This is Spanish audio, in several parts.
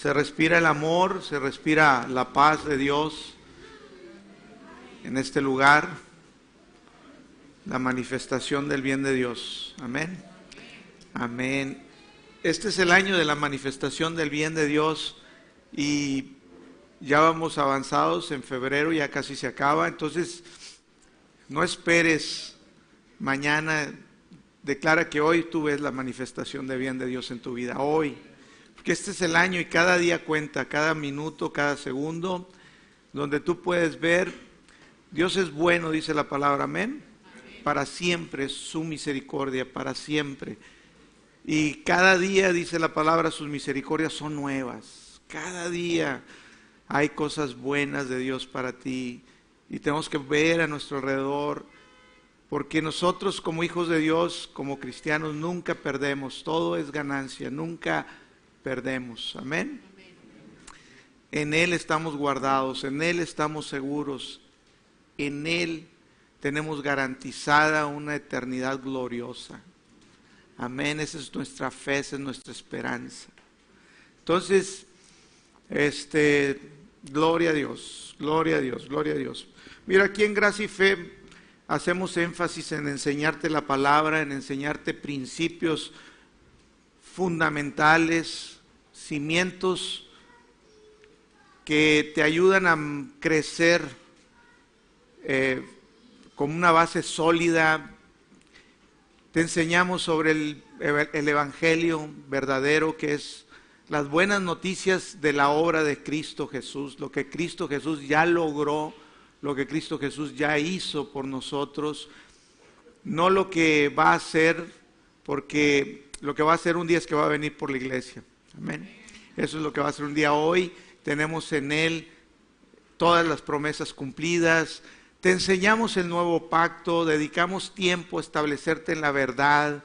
Se respira el amor, se respira la paz de Dios en este lugar, la manifestación del bien de Dios. Amén. Amén. Este es el año de la manifestación del bien de Dios y ya vamos avanzados en febrero, ya casi se acaba, entonces no esperes mañana, declara que hoy tú ves la manifestación de bien de Dios en tu vida, hoy que este es el año y cada día cuenta, cada minuto, cada segundo, donde tú puedes ver, Dios es bueno, dice la palabra, amén. Para siempre su misericordia, para siempre. Y cada día, dice la palabra, sus misericordias son nuevas. Cada día hay cosas buenas de Dios para ti. Y tenemos que ver a nuestro alrededor, porque nosotros como hijos de Dios, como cristianos, nunca perdemos. Todo es ganancia, nunca perdemos. Amén. En Él estamos guardados, en Él estamos seguros, en Él tenemos garantizada una eternidad gloriosa. Amén, esa es nuestra fe, esa es nuestra esperanza. Entonces, este, gloria a Dios, gloria a Dios, gloria a Dios. Mira, aquí en Gracia y Fe hacemos énfasis en enseñarte la palabra, en enseñarte principios fundamentales, cimientos que te ayudan a crecer eh, con una base sólida. Te enseñamos sobre el, el Evangelio verdadero, que es las buenas noticias de la obra de Cristo Jesús, lo que Cristo Jesús ya logró, lo que Cristo Jesús ya hizo por nosotros, no lo que va a hacer, porque lo que va a hacer un día es que va a venir por la iglesia. Amén. Eso es lo que va a hacer un día hoy. Tenemos en Él todas las promesas cumplidas. Te enseñamos el nuevo pacto, dedicamos tiempo a establecerte en la verdad,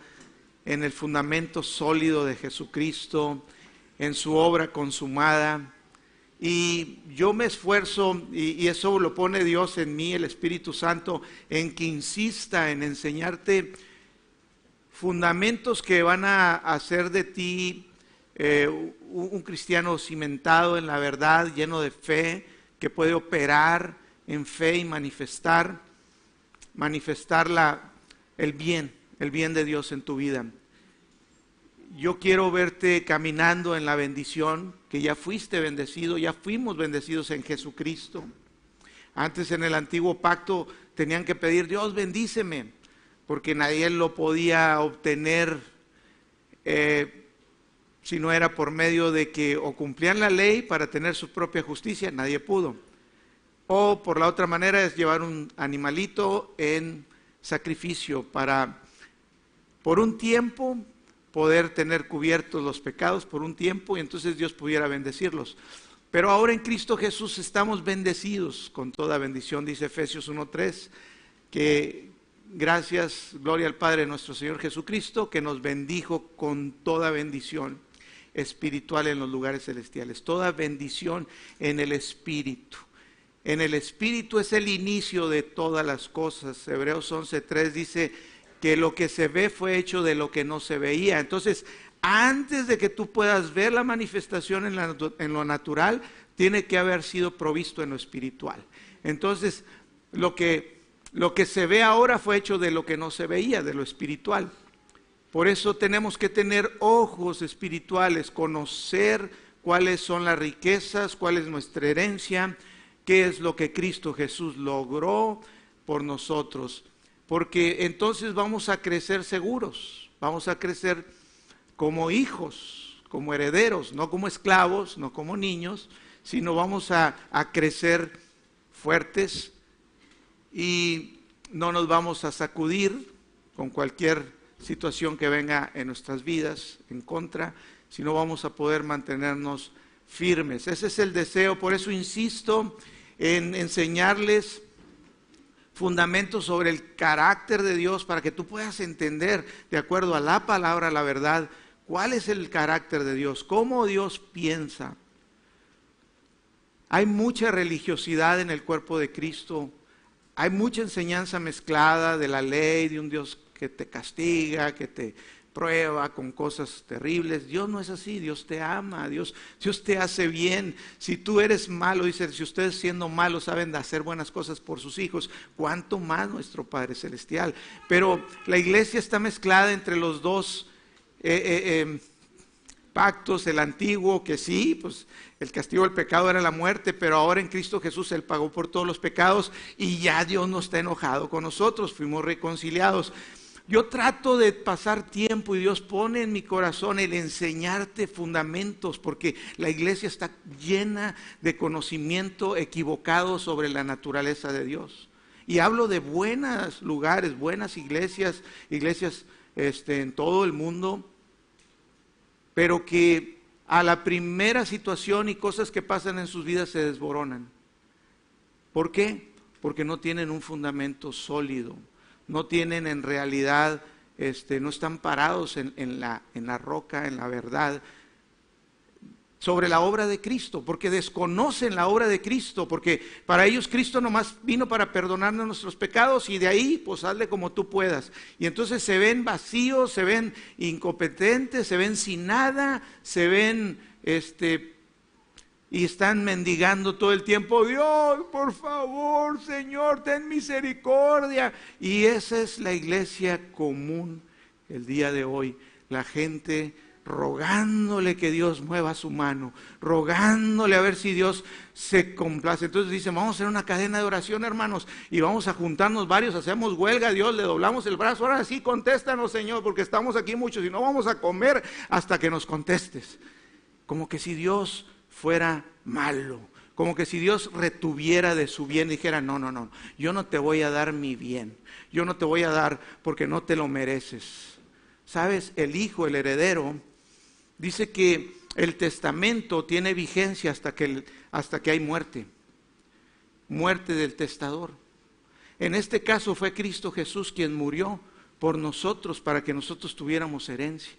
en el fundamento sólido de Jesucristo, en su obra consumada. Y yo me esfuerzo, y, eso lo pone Dios en mí, el Espíritu Santo, en que insista en enseñarte fundamentos que van a hacer de ti eh, un, cristiano cimentado en la verdad, lleno de fe, que puede operar en fe y manifestar, manifestar el bien, el bien de Dios en tu vida. Yo quiero verte caminando en la bendición, que ya fuiste bendecido, ya fuimos bendecidos en Jesucristo. Antes en el antiguo pacto tenían que pedir, Dios bendíceme porque nadie lo podía obtener eh, si no era por medio de que o cumplían la ley para tener su propia justicia, nadie pudo. O por la otra manera es llevar un animalito en sacrificio para, por un tiempo, poder tener cubiertos los pecados por un tiempo y entonces Dios pudiera bendecirlos. Pero ahora en Cristo Jesús estamos bendecidos con toda bendición, dice Efesios 1.3, que, Gracias, gloria al Padre nuestro Señor Jesucristo, que nos bendijo con toda bendición espiritual en los lugares celestiales, toda bendición en el Espíritu. En el Espíritu es el inicio de todas las cosas. Hebreos 11.3 dice que lo que se ve fue hecho de lo que no se veía. Entonces, antes de que tú puedas ver la manifestación en, lo natural, tiene que haber sido provisto en lo espiritual. Entonces, lo que lo que se ve ahora fue hecho de lo que no se veía, de lo espiritual. Por eso tenemos que tener ojos espirituales, conocer cuáles son las riquezas, cuál es nuestra herencia, qué es lo que Cristo Jesús logró por nosotros. Porque entonces vamos a crecer seguros, vamos a crecer como hijos, como herederos, no como esclavos, no como niños, sino vamos a, a crecer fuertes, y no nos vamos a sacudir con cualquier situación que venga en nuestras vidas en contra, sino vamos a poder mantenernos firmes. Ese es el deseo, por eso insisto en enseñarles fundamentos sobre el carácter de Dios para que tú puedas entender, de acuerdo a la palabra, la verdad, cuál es el carácter de Dios, cómo Dios piensa. Hay mucha religiosidad en el cuerpo de Cristo, hay mucha enseñanza mezclada de la ley, de un Dios que te castiga, que te prueba, con cosas terribles. Dios no es así, Dios te ama, Dios, Dios te hace bien. Si tú eres malo, dice, si ustedes siendo malos saben hacer buenas cosas por sus hijos, ¿cuánto más nuestro Padre Celestial? Pero la iglesia está mezclada entre los dos. Eh, eh, em, pactos, el antiguo, que sí, pues el castigo del pecado era la muerte, pero ahora en Cristo Jesús Él pagó por todos los pecados y ya Dios no está enojado con nosotros, fuimos reconciliados. Yo trato de pasar tiempo y Dios pone en mi corazón el enseñarte fundamentos, porque la iglesia está llena de conocimiento equivocado sobre la naturaleza de Dios. Y hablo de buenos lugares, buenas iglesias, iglesias este, en todo el mundo, pero que a la primera situación y cosas que pasan en sus vidas se desboronan. ¿Por qué? Porque no tienen un fundamento sólido, no tienen en realidad, este, no están parados en, la, en la roca, en la verdad, sobre la obra de Cristo, porque desconocen la obra de Cristo, porque para ellos Cristo nomás vino para perdonarnos nuestros pecados y de ahí pues hazle como tú puedas. Y entonces se ven vacíos, se ven incompetentes, se ven sin nada, se ven este y están mendigando todo el tiempo, Dios, por favor, Señor, ten misericordia. Y esa es la iglesia común el día de hoy. La gente rogándole que Dios mueva su mano, rogándole a ver si Dios se complace. Entonces dice, vamos a hacer una cadena de oración, hermanos, y vamos a juntarnos varios, hacemos huelga, Dios, le doblamos el brazo, ahora sí, contéstanos, Señor, porque estamos aquí muchos y no vamos a comer hasta que nos contestes. Como que si Dios fuera malo, como que si Dios retuviera de su bien y dijera, no, no, no, yo no te voy a dar mi bien, yo no te voy a dar porque no te lo mereces. Sabes, el hijo, el heredero, dice que el testamento tiene vigencia hasta que, hasta que hay muerte, muerte del testador. En este caso fue Cristo Jesús quien murió por nosotros para que nosotros tuviéramos herencia.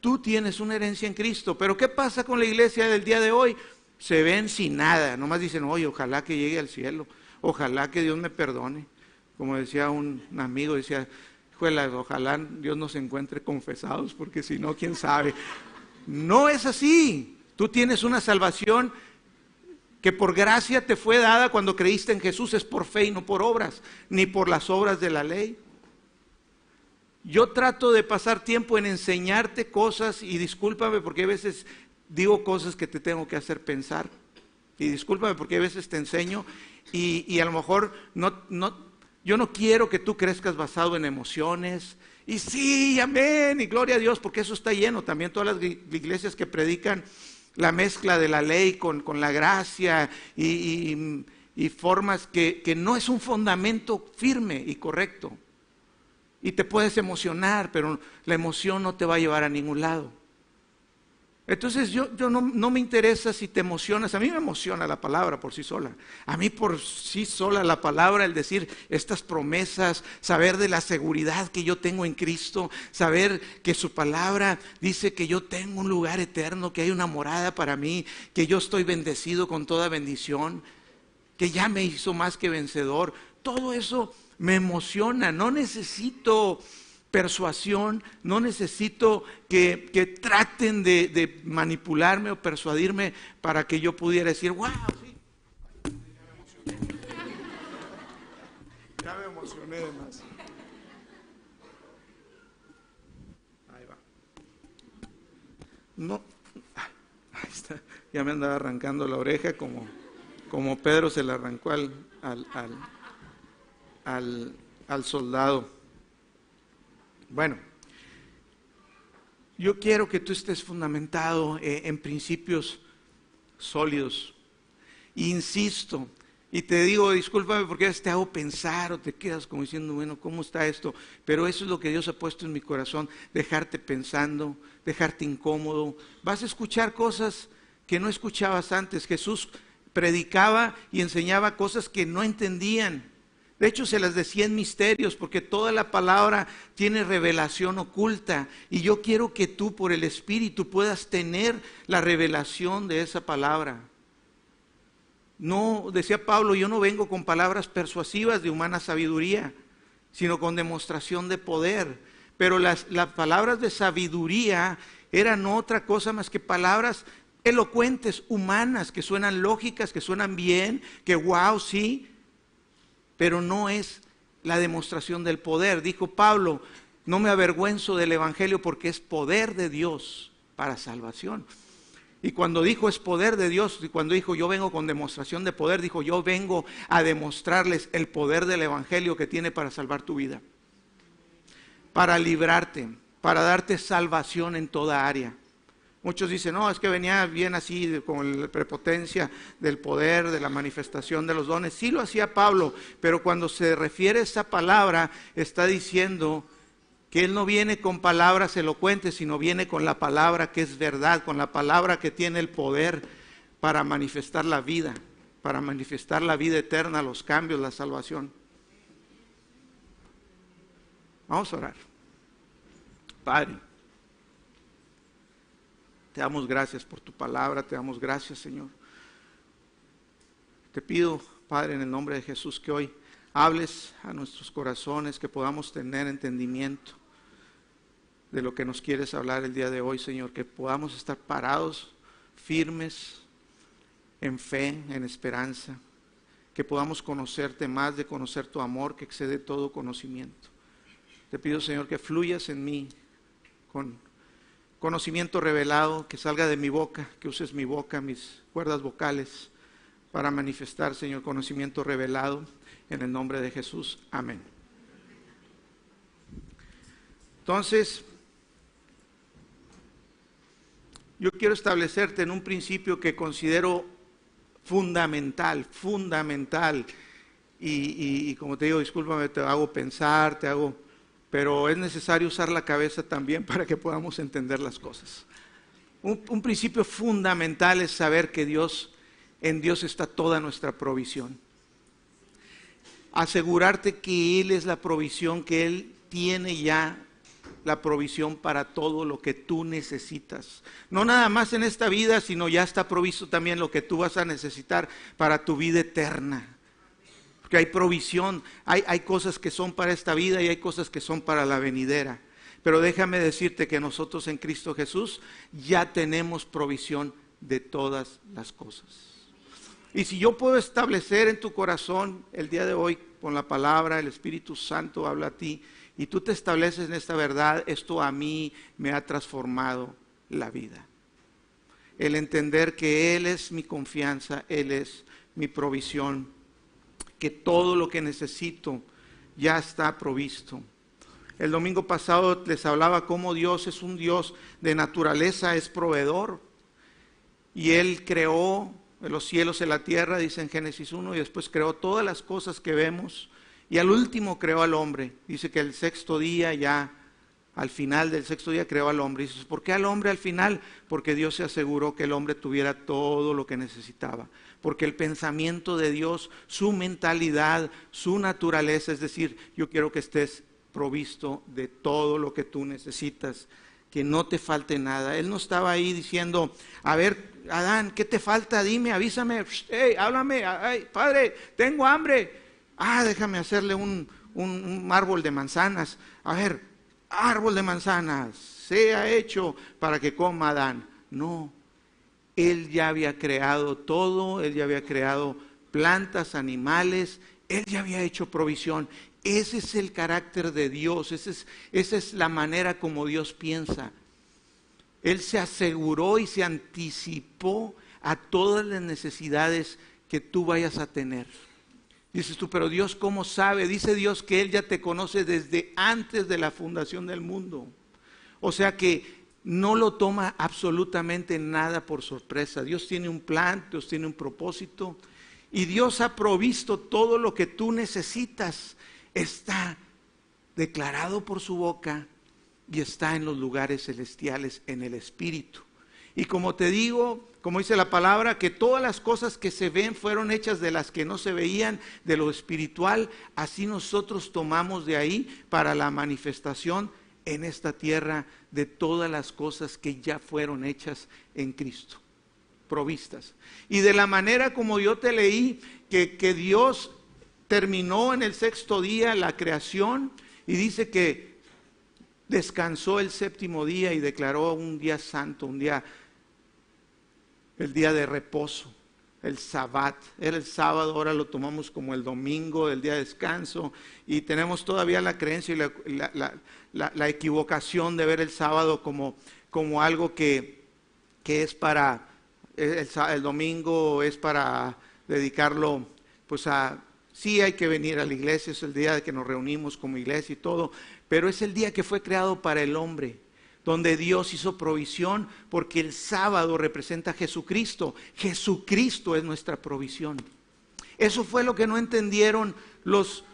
Tú tienes una herencia en Cristo, pero ¿qué pasa con la iglesia del día de hoy? Se ven sin nada, nomás dicen, oye, ojalá que llegue al cielo, ojalá que Dios me perdone. Como decía un amigo, decía, ojalá Dios nos encuentre confesados, porque si no, quién sabe. No es así. Tú tienes una salvación que por gracia te fue dada cuando creíste en Jesús, es por fe y no por obras, ni por las obras de la ley. Yo trato de pasar tiempo en enseñarte cosas y discúlpame porque a veces digo cosas que te tengo que hacer pensar. Y discúlpame porque a veces te enseño y, y a lo mejor no, no, yo no quiero que tú crezcas basado en emociones. Y sí, amén, y gloria a Dios, porque eso está lleno. También todas las iglesias que predican la mezcla de la ley con, la gracia y, formas que, que no es un fundamento firme y correcto. Y te puedes emocionar, pero la emoción no te va a llevar a ningún lado. Entonces yo, yo no, no, me interesa si te emocionas, a mí me emociona la palabra por sí sola, a mí por sí sola la palabra, el decir estas promesas, saber de la seguridad que yo tengo en Cristo, saber que su palabra dice que yo tengo un lugar eterno, que hay una morada para mí, que yo estoy bendecido con toda bendición, que ya me hizo más que vencedor, todo eso me emociona, no necesito persuasión, no necesito que, traten de, manipularme o persuadirme para que yo pudiera decir, wow, sí. Ya me emocioné de más. Ahí va. No, ahí está. Ya me andaba arrancando la oreja como, como Pedro se la arrancó al, al, al soldado. Bueno, yo quiero que tú estés fundamentado eh, en principios sólidos. Insisto, y te digo, discúlpame porque a veces te hago pensar o te quedas como diciendo, bueno, ¿cómo está esto? Pero eso es lo que Dios ha puesto en mi corazón, dejarte pensando, dejarte incómodo. Vas a escuchar cosas que no escuchabas antes. Jesús predicaba y enseñaba cosas que no entendían. De hecho, se las decía en misterios, porque toda la palabra tiene revelación oculta. Y yo quiero que tú, por el Espíritu, puedas tener la revelación de esa palabra. No, decía Pablo, yo no vengo con palabras persuasivas de humana sabiduría, sino con demostración de poder. pero las, las palabras de sabiduría eran otra cosa más que palabras elocuentes, humanas, que suenan lógicas, que suenan bien, que wow, sí, pero no es la demostración del poder. Dijo Pablo, no me avergüenzo del Evangelio porque es poder de Dios para salvación. Y cuando dijo es poder de Dios, y cuando dijo yo vengo con demostración de poder, dijo yo vengo a demostrarles el poder del Evangelio que tiene para salvar tu vida, para librarte, para darte salvación en toda área. Muchos dicen, no, es que venía bien así, con la prepotencia del poder, de la manifestación de los dones. Sí lo hacía Pablo, pero cuando se refiere a esa palabra, está diciendo que Él no viene con palabras elocuentes, sino viene con la palabra que es verdad, con la palabra que tiene el poder para manifestar la vida, para manifestar la vida eterna, los cambios, la salvación. Vamos a orar. Padre, te damos gracias por tu palabra, te damos gracias, Señor. Te pido, Padre, en el nombre de Jesús, que hoy hables a nuestros corazones, que podamos tener entendimiento de lo que nos quieres hablar el día de hoy, Señor, que podamos estar parados, firmes, en fe, en esperanza, que podamos conocerte más de conocer tu amor que excede todo conocimiento. Te pido, Señor, que fluyas en mí con conocimiento revelado, que salga de mi boca, que uses mi boca, mis cuerdas vocales, para manifestar, Señor, conocimiento revelado en el nombre de Jesús. Amén. Entonces, yo quiero establecerte en un principio que considero fundamental, fundamental. Y, como te digo, discúlpame, te hago pensar, te hago, pero es necesario usar la cabeza también para que podamos entender las cosas. Un, principio fundamental es saber que Dios, en Dios está toda nuestra provisión. Asegurarte que Él es la provisión, que Él tiene ya la provisión para todo lo que tú necesitas. No nada más en esta vida, sino ya está provisto también lo que tú vas a necesitar para tu vida eterna. Porque hay provisión, hay, hay cosas que son para esta vida y hay cosas que son para la venidera. Pero déjame decirte que nosotros en Cristo Jesús ya tenemos provisión de todas las cosas. Y si yo puedo establecer en tu corazón el día de hoy con la palabra, el Espíritu Santo habla a ti, y tú te estableces en esta verdad, esto a mí me ha transformado la vida. El entender que Él es mi confianza, Él es mi provisión, que todo lo que necesito ya está provisto. El domingo pasado les hablaba cómo Dios es un Dios de naturaleza, es proveedor. Y Él creó los cielos y la tierra, dice en Génesis 1, y después creó todas las cosas que vemos y al último creó al hombre. Dice que el sexto día ya, al final del sexto día creó al hombre. Dice, ¿por qué al hombre al final? Porque Dios se aseguró que el hombre tuviera todo lo que necesitaba. Porque el pensamiento de Dios, su mentalidad, su naturaleza, es decir, yo quiero que estés provisto de todo lo que tú necesitas, que no te falte nada. Él no estaba ahí diciendo, a ver, Adán, ¿qué te falta? Dime, avísame, hey, háblame, ay, padre, tengo hambre ah, déjame hacerle un, árbol de manzanas. A ver, árbol de manzanas, sea hecho para que coma Adán. No, él ya había creado todo, él ya había creado plantas, animales, él ya había hecho provisión. Ese es el carácter de Dios, esa es, esa es la manera como Dios piensa. Él se aseguró y se anticipó a todas las necesidades que tú vayas a tener. Dices tú, pero Dios cómo sabe? Dice Dios que Él ya te conoce desde antes de la fundación del mundo. O sea que no lo toma absolutamente nada por sorpresa. Dios tiene un plan, Dios tiene un propósito y Dios ha provisto todo lo que tú necesitas. Está declarado por su boca y está en los lugares celestiales en el Espíritu. Y como te digo, como dice la palabra, que todas las cosas que se ven fueron hechas de las que no se veían, de lo espiritual, así nosotros tomamos de ahí para la manifestación en esta tierra de todas las cosas que ya fueron hechas en Cristo, provistas. Y de la manera como yo te leí, que, que Dios terminó en el sexto día la creación y dice que descansó el séptimo día y declaró un día santo, un día, el día de reposo, el sabbat. Era el sábado, ahora lo tomamos como el domingo, el día de descanso, y tenemos todavía la creencia y la, equivocación de ver el sábado como, como algo que, que es para, el, el domingo es para dedicarlo pues a Sí hay que venir a la iglesia, es el día de que nos reunimos como iglesia y todo, pero es el día que fue creado para el hombre, donde Dios hizo provisión, porque el sábado representa a Jesucristo. Jesucristo es nuestra provisión. Eso fue lo que no entendieron los,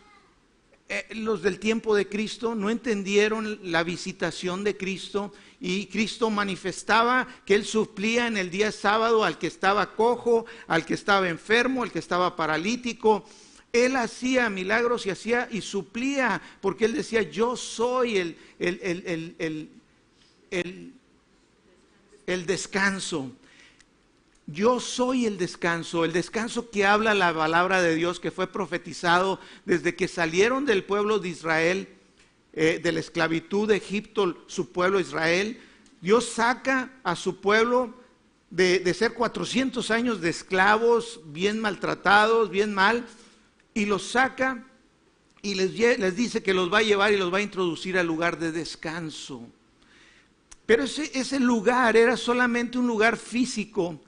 eh, los del tiempo de Cristo, no entendieron la visitación de Cristo y Cristo manifestaba que Él suplía en el día sábado al que estaba cojo, al que estaba enfermo, al que estaba paralítico él hacía milagros y hacía y suplía, porque él decía, yo soy el, el, el, descanso. Yo soy el descanso, el descanso que habla la palabra de Dios que fue profetizado desde que salieron del pueblo de Israel, eh, de la esclavitud de Egipto, su pueblo Israel. Dios saca a su pueblo de, ser 400 años de esclavos, bien maltratados, bien mal, y los saca y les, dice que los va a llevar y los va a introducir al lugar de descanso. Pero ese lugar era solamente un lugar físico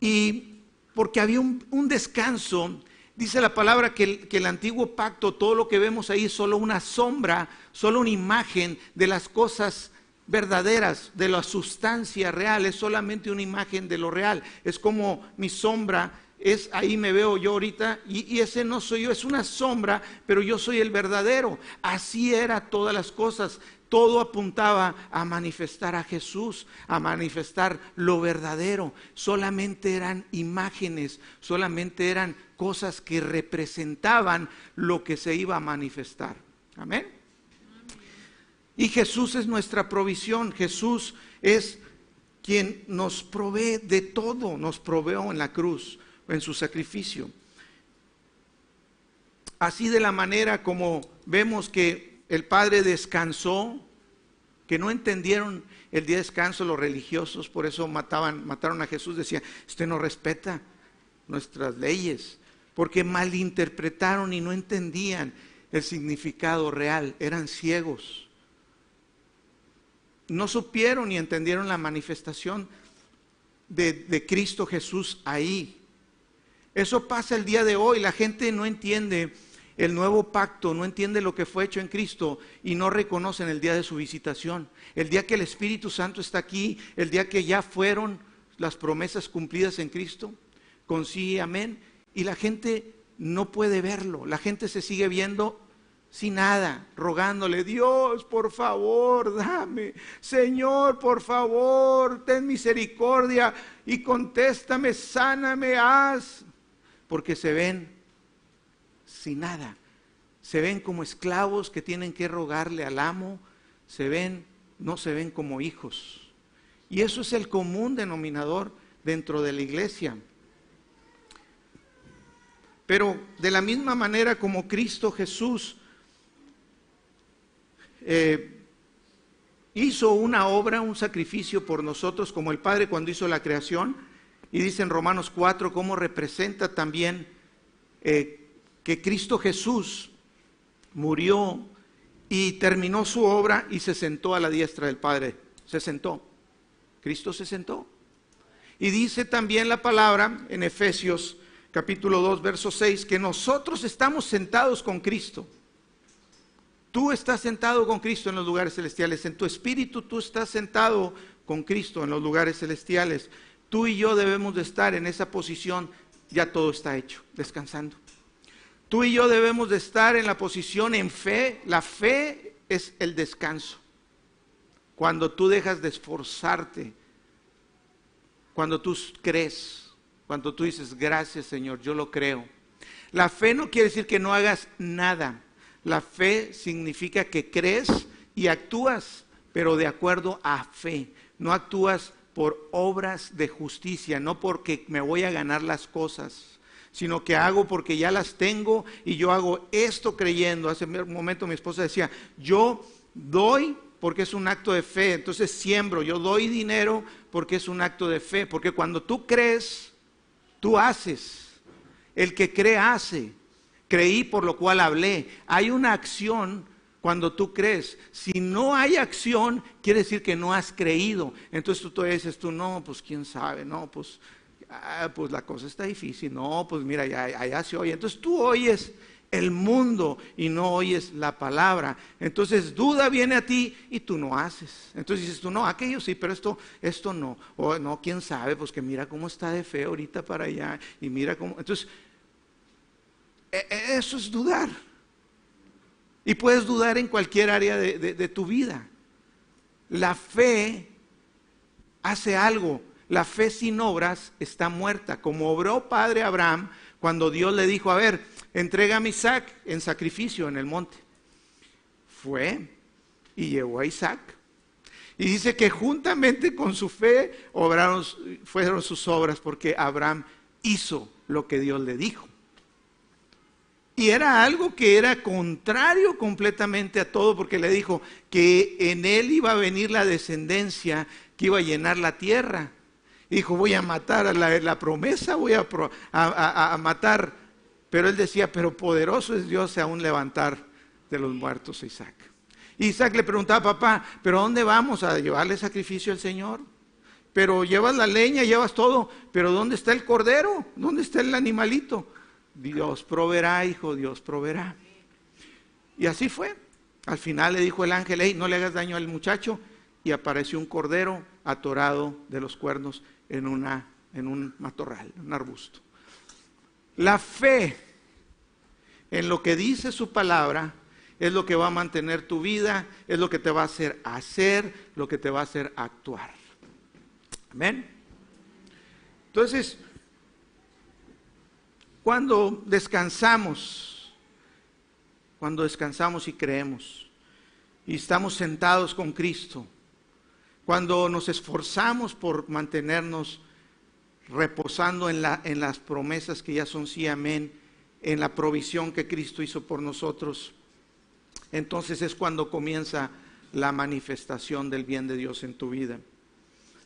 y porque había un, descanso, dice la palabra que el, antiguo pacto, todo lo que vemos ahí es solo una sombra, solo una imagen de las cosas verdaderas, de la sustancia real, es solamente una imagen de lo real. Es como mi sombra es ahí me veo yo ahorita y, ese no soy yo, es una sombra, pero yo soy el verdadero. Así era todas las cosas. Todo apuntaba a manifestar a Jesús, a manifestar lo verdadero. Solamente eran imágenes, solamente eran cosas que representaban lo que se iba a manifestar. Amén. Y Jesús es nuestra provisión. Jesús es quien nos provee de todo, nos proveó en la cruz en su sacrificio. Así de la manera como vemos que el Padre descansó, que no entendieron el día de descanso los religiosos, por eso mataban, mataron a Jesús, decía, usted no respeta nuestras leyes, porque malinterpretaron y no entendían el significado real, eran ciegos. No supieron ni entendieron la manifestación de Cristo Jesús ahí. Eso pasa el día de hoy. La gente no entiende el nuevo pacto, no entiende lo que fue hecho en Cristo y no reconocen el día de su visitación. El día que el Espíritu Santo está aquí, el día que ya fueron las promesas cumplidas en Cristo, con amén. Y la gente no puede verlo. La gente se sigue viendo sin nada, rogándole, Dios, por favor, dame, Señor, por favor, ten misericordia y contéstame, sáname, haz porque se ven sin nada. Se ven como esclavos que tienen que rogarle al amo, se ven, no se ven como hijos. Y eso es el común denominador dentro de la iglesia. Pero de la misma manera como Cristo Jesús eh, hizo una obra, un sacrificio por nosotros, como el Padre cuando hizo la creación, y dice en Romanos 4 cómo representa también eh, que Cristo Jesús murió y terminó su obra y se sentó a la diestra del Padre. Se sentó. Cristo se sentó. Y dice también la palabra en Efesios capítulo 2, verso 6, que nosotros estamos sentados con Cristo. Tú estás sentado con Cristo en los lugares celestiales. En tu espíritu tú estás sentado con Cristo en los lugares celestiales. Tú y yo debemos de estar en esa posición, ya todo está hecho, descansando. Tú y yo debemos de estar en la posición en fe. La fe es el descanso. Cuando tú dejas de esforzarte, cuando tú crees, cuando tú dices, gracias Señor, yo lo creo. La fe no quiere decir que no hagas nada. La fe significa que crees y actúas, pero de acuerdo a fe. No actúas por obras de justicia, no porque me voy a ganar las cosas, sino que hago porque ya las tengo y yo hago esto creyendo. Hace un momento mi esposa decía, yo doy porque es un acto de fe. Entonces siembro, yo doy dinero porque es un acto de fe. Porque cuando tú crees, tú haces. El que cree hace. Creí por lo cual hablé. Hay una acción cuando tú crees. Si no hay acción, quiere decir que no has creído. Entonces tú, tú dices, tú no, pues quién sabe, no, pues, ah, pues la cosa está difícil. No, pues mira, ya, allá se oye. Entonces tú oyes el mundo y no oyes la palabra. Entonces duda viene a ti y tú no haces. Entonces dices tú, no, aquello sí, pero esto, esto no. O no, quién sabe, pues que mira cómo está de fe ahorita para allá y mira cómo. Entonces, e, e, eso es dudar. Y puedes dudar en cualquier área de tu vida. La fe hace algo. La fe sin obras está muerta. Como obró Padre Abraham cuando Dios le dijo, a ver, entrega a Isaac en sacrificio en el monte. Fue y llevó a Isaac. Y dice que juntamente con su fe obraron, fueron sus obras porque Abraham hizo lo que Dios le dijo. Y era algo que era contrario completamente a todo porque le dijo que en él iba a venir la descendencia que iba a llenar la tierra. Dijo, voy a matar a la, promesa, voy a, matar pero él decía, pero poderoso es Dios aún levantar de los muertos a Isaac. Isaac le preguntaba, papá, pero ¿dónde vamos a llevarle sacrificio al Señor? Pero llevas la leña, llevas todo, pero ¿dónde está el cordero? ¿Dónde está el animalito? Dios proveerá, hijo, Dios proveerá. Y así fue. Al final le dijo el ángel, hey, no le hagas daño al muchacho. Y apareció un cordero atorado de los cuernos en, una, en un matorral, un arbusto. La fe en lo que dice su palabra es lo que va a mantener tu vida, es lo que te va a hacer hacer, lo que te va a hacer actuar. Amén. Entonces, cuando descansamos, cuando descansamos y creemos, y estamos sentados con Cristo, cuando nos esforzamos por mantenernos reposando en, la, en las promesas que ya son sí, amén, en la provisión que Cristo hizo por nosotros, entonces es cuando comienza la manifestación del bien de Dios en tu vida.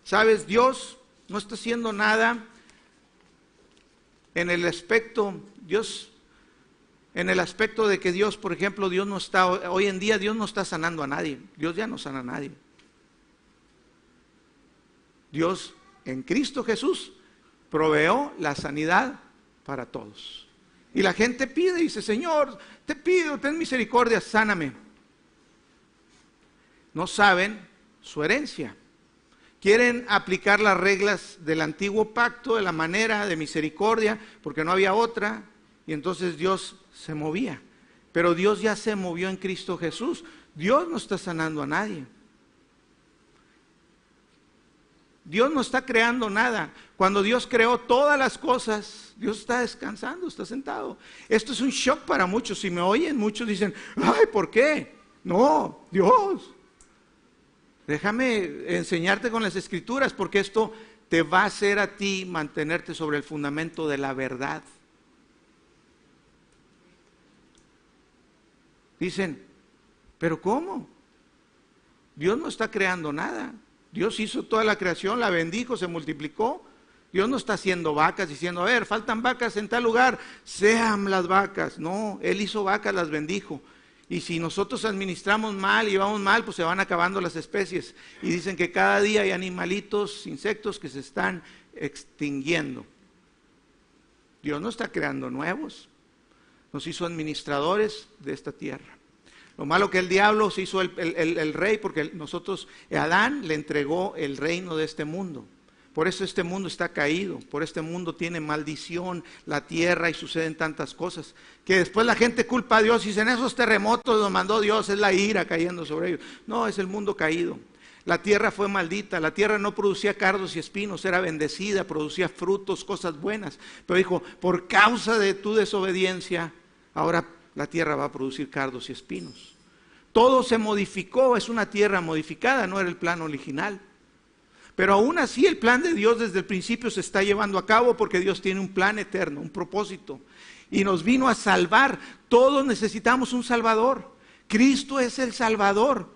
Sabes, Dios no está haciendo nada en el aspecto, Dios, en el aspecto de que Dios, por ejemplo, Dios no está, hoy en día Dios no está sanando a nadie, Dios ya no sana a nadie. Dios en Cristo Jesús proveó la sanidad para todos. Y la gente pide y dice, Señor, te pido, ten misericordia, sáname. No saben su herencia. Quieren aplicar las reglas del antiguo pacto de la manera de misericordia, porque no había otra, y entonces Dios se movía. Pero Dios ya se movió en Cristo Jesús. Dios no está sanando a nadie. Dios no está creando nada. Cuando Dios creó todas las cosas, Dios está descansando, está sentado. Esto es un shock para muchos. Si me oyen, muchos dicen, ay, ¿por qué? No, Dios. Déjame enseñarte con las escrituras porque esto te va a hacer a ti mantenerte sobre el fundamento de la verdad. Dicen, pero ¿cómo? Dios no está creando nada. Dios hizo toda la creación, la bendijo, se multiplicó. Dios no está haciendo vacas diciendo, a ver, faltan vacas en tal lugar, sean las vacas. No, Él hizo vacas, las bendijo. Y si nosotros administramos mal y vamos mal, pues se van acabando las especies. Y dicen que cada día hay animalitos, insectos que se están extinguiendo. Dios no está creando nuevos. Nos hizo administradores de esta tierra. Lo malo que el diablo se hizo el, rey porque nosotros, Adán le entregó el reino de este mundo. Por eso este mundo está caído, por este mundo tiene maldición, la tierra y suceden tantas cosas. Que después la gente culpa a Dios y dicen, esos terremotos los mandó Dios, es la ira cayendo sobre ellos. No, es el mundo caído. La tierra fue maldita, la tierra no producía cardos y espinos, era bendecida, producía frutos, cosas buenas. Pero dijo, por causa de tu desobediencia, ahora la tierra va a producir cardos y espinos. Todo se modificó, es una tierra modificada, no era el plan original. Pero aún así el plan de Dios desde el principio se está llevando a cabo porque Dios tiene un plan eterno, un propósito. Y nos vino a salvar. Todos necesitamos un Salvador. Cristo es el Salvador.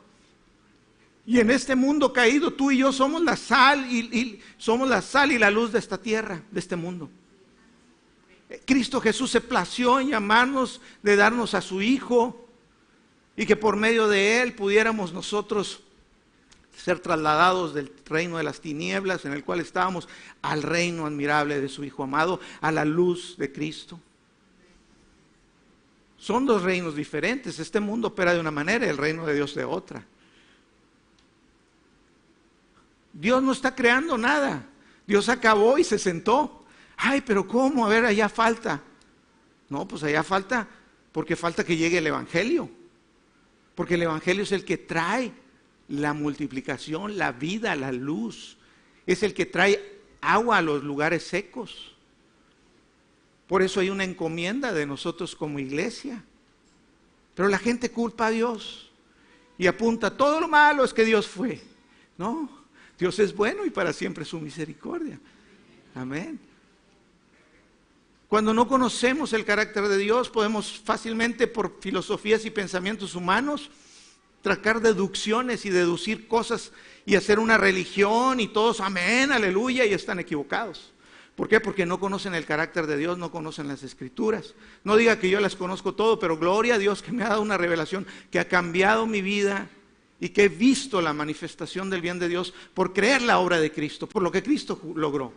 Y en este mundo caído, tú y yo somos la sal y, y somos la sal y la luz de esta tierra, de este mundo. Cristo Jesús se plació en llamarnos, de darnos a su Hijo, y que por medio de Él pudiéramos nosotros ser trasladados del reino de las tinieblas en el cual estábamos al reino admirable de su Hijo amado, a la luz de Cristo. Son dos reinos diferentes. Este mundo opera de una manera y el reino de Dios de otra. Dios no está creando nada. Dios acabó y se sentó. Ay, pero ¿cómo? A ver, allá falta. No, pues allá falta porque falta que llegue el Evangelio. Porque el Evangelio es el que trae la multiplicación, la vida, la luz. Es el que trae agua a los lugares secos. Por eso hay una encomienda de nosotros como iglesia. Pero la gente culpa a Dios y apunta, todo lo malo es que Dios fue. No, Dios es bueno y para siempre su misericordia. Amén. Cuando no conocemos el carácter de Dios, podemos fácilmente por filosofías y pensamientos humanos tracar deducciones y deducir cosas y hacer una religión y todos amén, aleluya, y están equivocados. ¿Por qué? Porque no conocen el carácter de Dios, no conocen las escrituras. No diga que yo las conozco todo, pero gloria a Dios que me ha dado una revelación que ha cambiado mi vida y que he visto la manifestación del bien de Dios por creer la obra de Cristo, por lo que Cristo logró,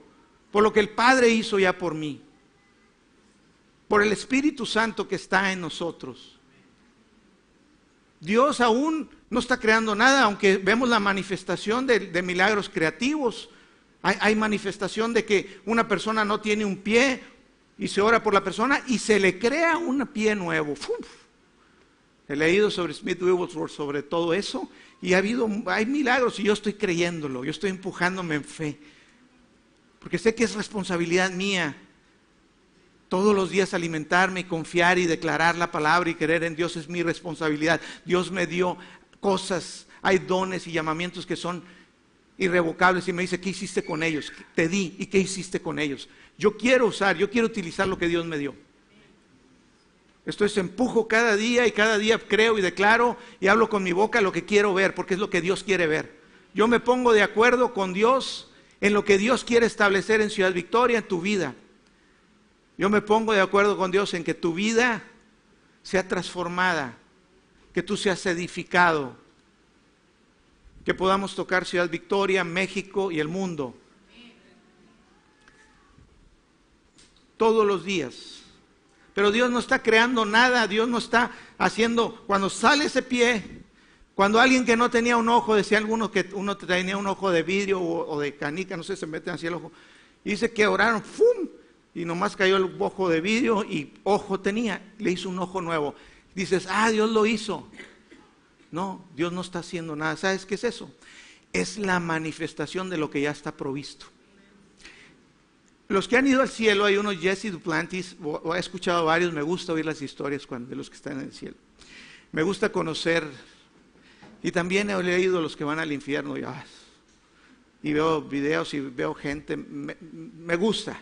por lo que el Padre hizo ya por mí, por el Espíritu Santo que está en nosotros. Dios aún no está creando nada, aunque vemos la manifestación de, milagros creativos. Hay, manifestación de que una persona no tiene un pie y se ora por la persona y se le crea un pie nuevo. He leído sobre Smith Wigglesworth sobre todo eso y ha habido, hay milagros y yo estoy creyéndolo, yo estoy empujándome en fe. Porque sé que es responsabilidad mía todos los días alimentarme y confiar y declarar la palabra y creer en Dios es mi responsabilidad. Dios me dio cosas, hay dones y llamamientos que son irrevocables y me dice, ¿qué hiciste con ellos? Te di y qué hiciste con ellos. Yo quiero usar, yo quiero utilizar lo que Dios me dio. Esto es empujo cada día y cada día creo y declaro y hablo con mi boca lo que quiero ver, porque es lo que Dios quiere ver. Yo me pongo de acuerdo con Dios en lo que Dios quiere establecer en Ciudad Victoria, en tu vida. Yo me pongo de acuerdo con Dios en que tu vida sea transformada, que tú seas edificado, que podamos tocar Ciudad Victoria, México y el mundo. Todos los días. Pero Dios no está creando nada, Dios no está haciendo, cuando sale ese pie, cuando alguien que no tenía un ojo, decía alguno que uno tenía un ojo de vidrio o, de canica, no sé, se meten así el ojo, y dice que oraron, ¡fum! Y nomás cayó el ojo de vidrio y ojo tenía, le hizo un ojo nuevo. Dices, ah, Dios lo hizo. No, Dios no está haciendo nada. ¿Sabes qué es eso? Es la manifestación de lo que ya está provisto. Los que han ido al cielo, hay unos Jesse Duplantis, o, he escuchado varios, me gusta oír las historias de los que están en el cielo. Me gusta conocer, y también he leído los que van al infierno, y, y veo videos y veo gente, me gusta.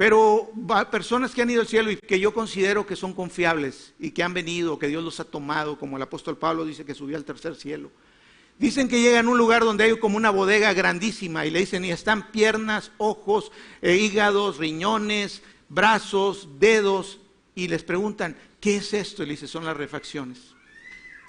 Pero personas que han ido al cielo y que yo considero que son confiables y que han venido, que Dios los ha tomado, como el apóstol Pablo dice que subió al tercer cielo. Dicen que llegan a un lugar donde hay como una bodega grandísima y le dicen, y están piernas, ojos, eh, hígados, riñones, brazos, dedos, y les preguntan, ¿qué es esto? Y le dice, son las refacciones.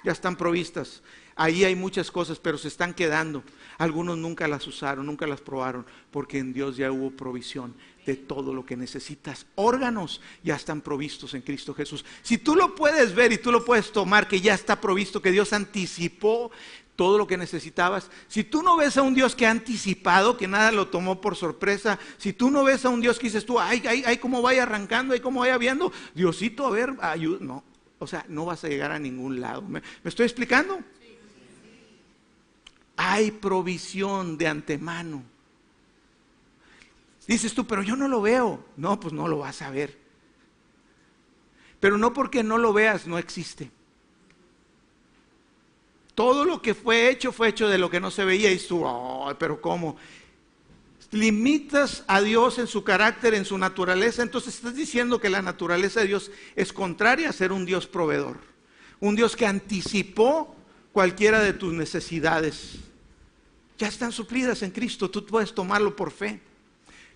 Ya están provistas. Ahí hay muchas cosas, pero se están quedando. Algunos nunca las usaron, nunca las probaron, porque en Dios ya hubo provisión de todo lo que necesitas. Órganos ya están provistos en Cristo Jesús. Si tú lo puedes ver y tú lo puedes tomar, que ya está provisto, que Dios anticipó todo lo que necesitabas. Si tú no ves a un Dios que ha anticipado, que nada lo tomó por sorpresa, si tú no ves a un Dios que dices tú, ay, ay, ay, cómo vaya arrancando, ay, cómo vaya viendo, Diosito, a ver, ayuda. No, o sea, no vas a llegar a ningún lado. ¿Me, ¿me estoy explicando? Hay provisión de antemano. Dices tú, pero yo no lo veo. No, pues no lo vas a ver. Pero no porque no lo veas, no existe. Todo lo que fue hecho fue hecho de lo que no se veía y tú, pero ¿cómo? Limitas a Dios en su carácter, en su naturaleza, entonces estás diciendo que la naturaleza de Dios es contraria a ser un Dios proveedor. Un Dios que anticipó cualquiera de tus necesidades. Ya están suplidas en Cristo, tú puedes tomarlo por fe.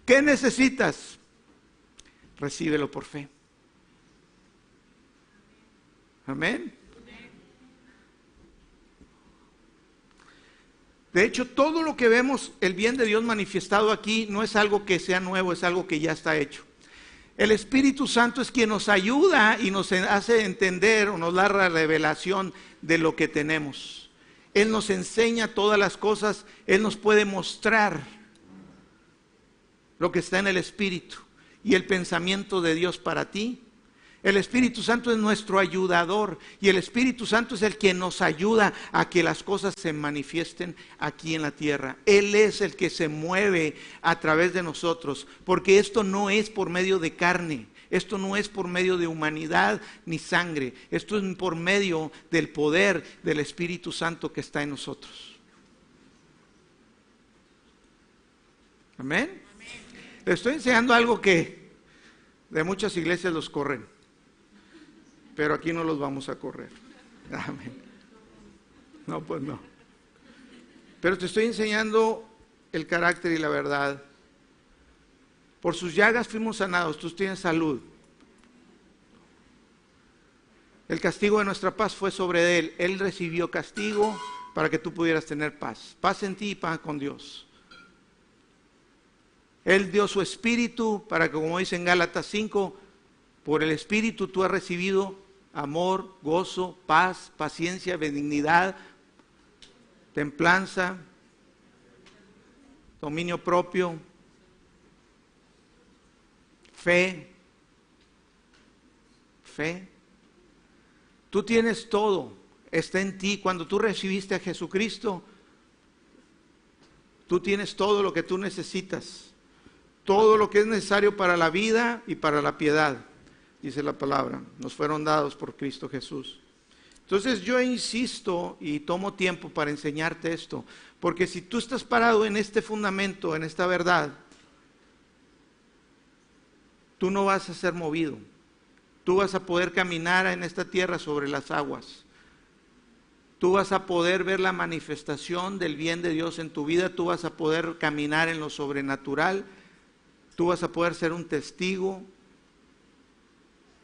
¿Qué necesitas? Recíbelo por fe. Amén. De hecho, todo lo que vemos, el bien de Dios manifestado aquí, no es algo que sea nuevo, es algo que ya está hecho. El Espíritu Santo es quien nos ayuda y nos hace entender o nos da la revelación de lo que tenemos. Él nos enseña todas las cosas, Él nos puede mostrar lo que está en el Espíritu y el pensamiento de Dios para ti el Espíritu Santo es nuestro ayudador y el Espíritu Santo es el que nos ayuda a que las cosas se manifiesten aquí en la tierra. Él es el que se mueve a través de nosotros, porque esto no es por medio de carne, esto no es por medio de humanidad ni sangre, esto es por medio del poder del Espíritu Santo que está en nosotros. Amén. Le estoy enseñando algo que de muchas iglesias los corren pero aquí no los vamos a correr. Amén. No, pues no. Pero te estoy enseñando el carácter y la verdad. Por sus llagas fuimos sanados, tú tienes salud. El castigo de nuestra paz fue sobre él. Él recibió castigo para que tú pudieras tener paz. Paz en ti y paz con Dios. Él dio su espíritu para que, como dice en Gálatas 5, por el espíritu tú has recibido amor, gozo, paz, paciencia, benignidad, templanza, dominio propio, fe, fe. Tú tienes todo, está en ti. Cuando tú recibiste a Jesucristo, tú tienes todo lo que tú necesitas, todo lo que es necesario para la vida y para la piedad dice la palabra, nos fueron dados por Cristo Jesús. Entonces yo insisto y tomo tiempo para enseñarte esto, porque si tú estás parado en este fundamento, en esta verdad, tú no vas a ser movido. Tú vas a poder caminar en esta tierra sobre las aguas. Tú vas a poder ver la manifestación del bien de Dios en tu vida. Tú vas a poder caminar en lo sobrenatural. Tú vas a poder ser un testigo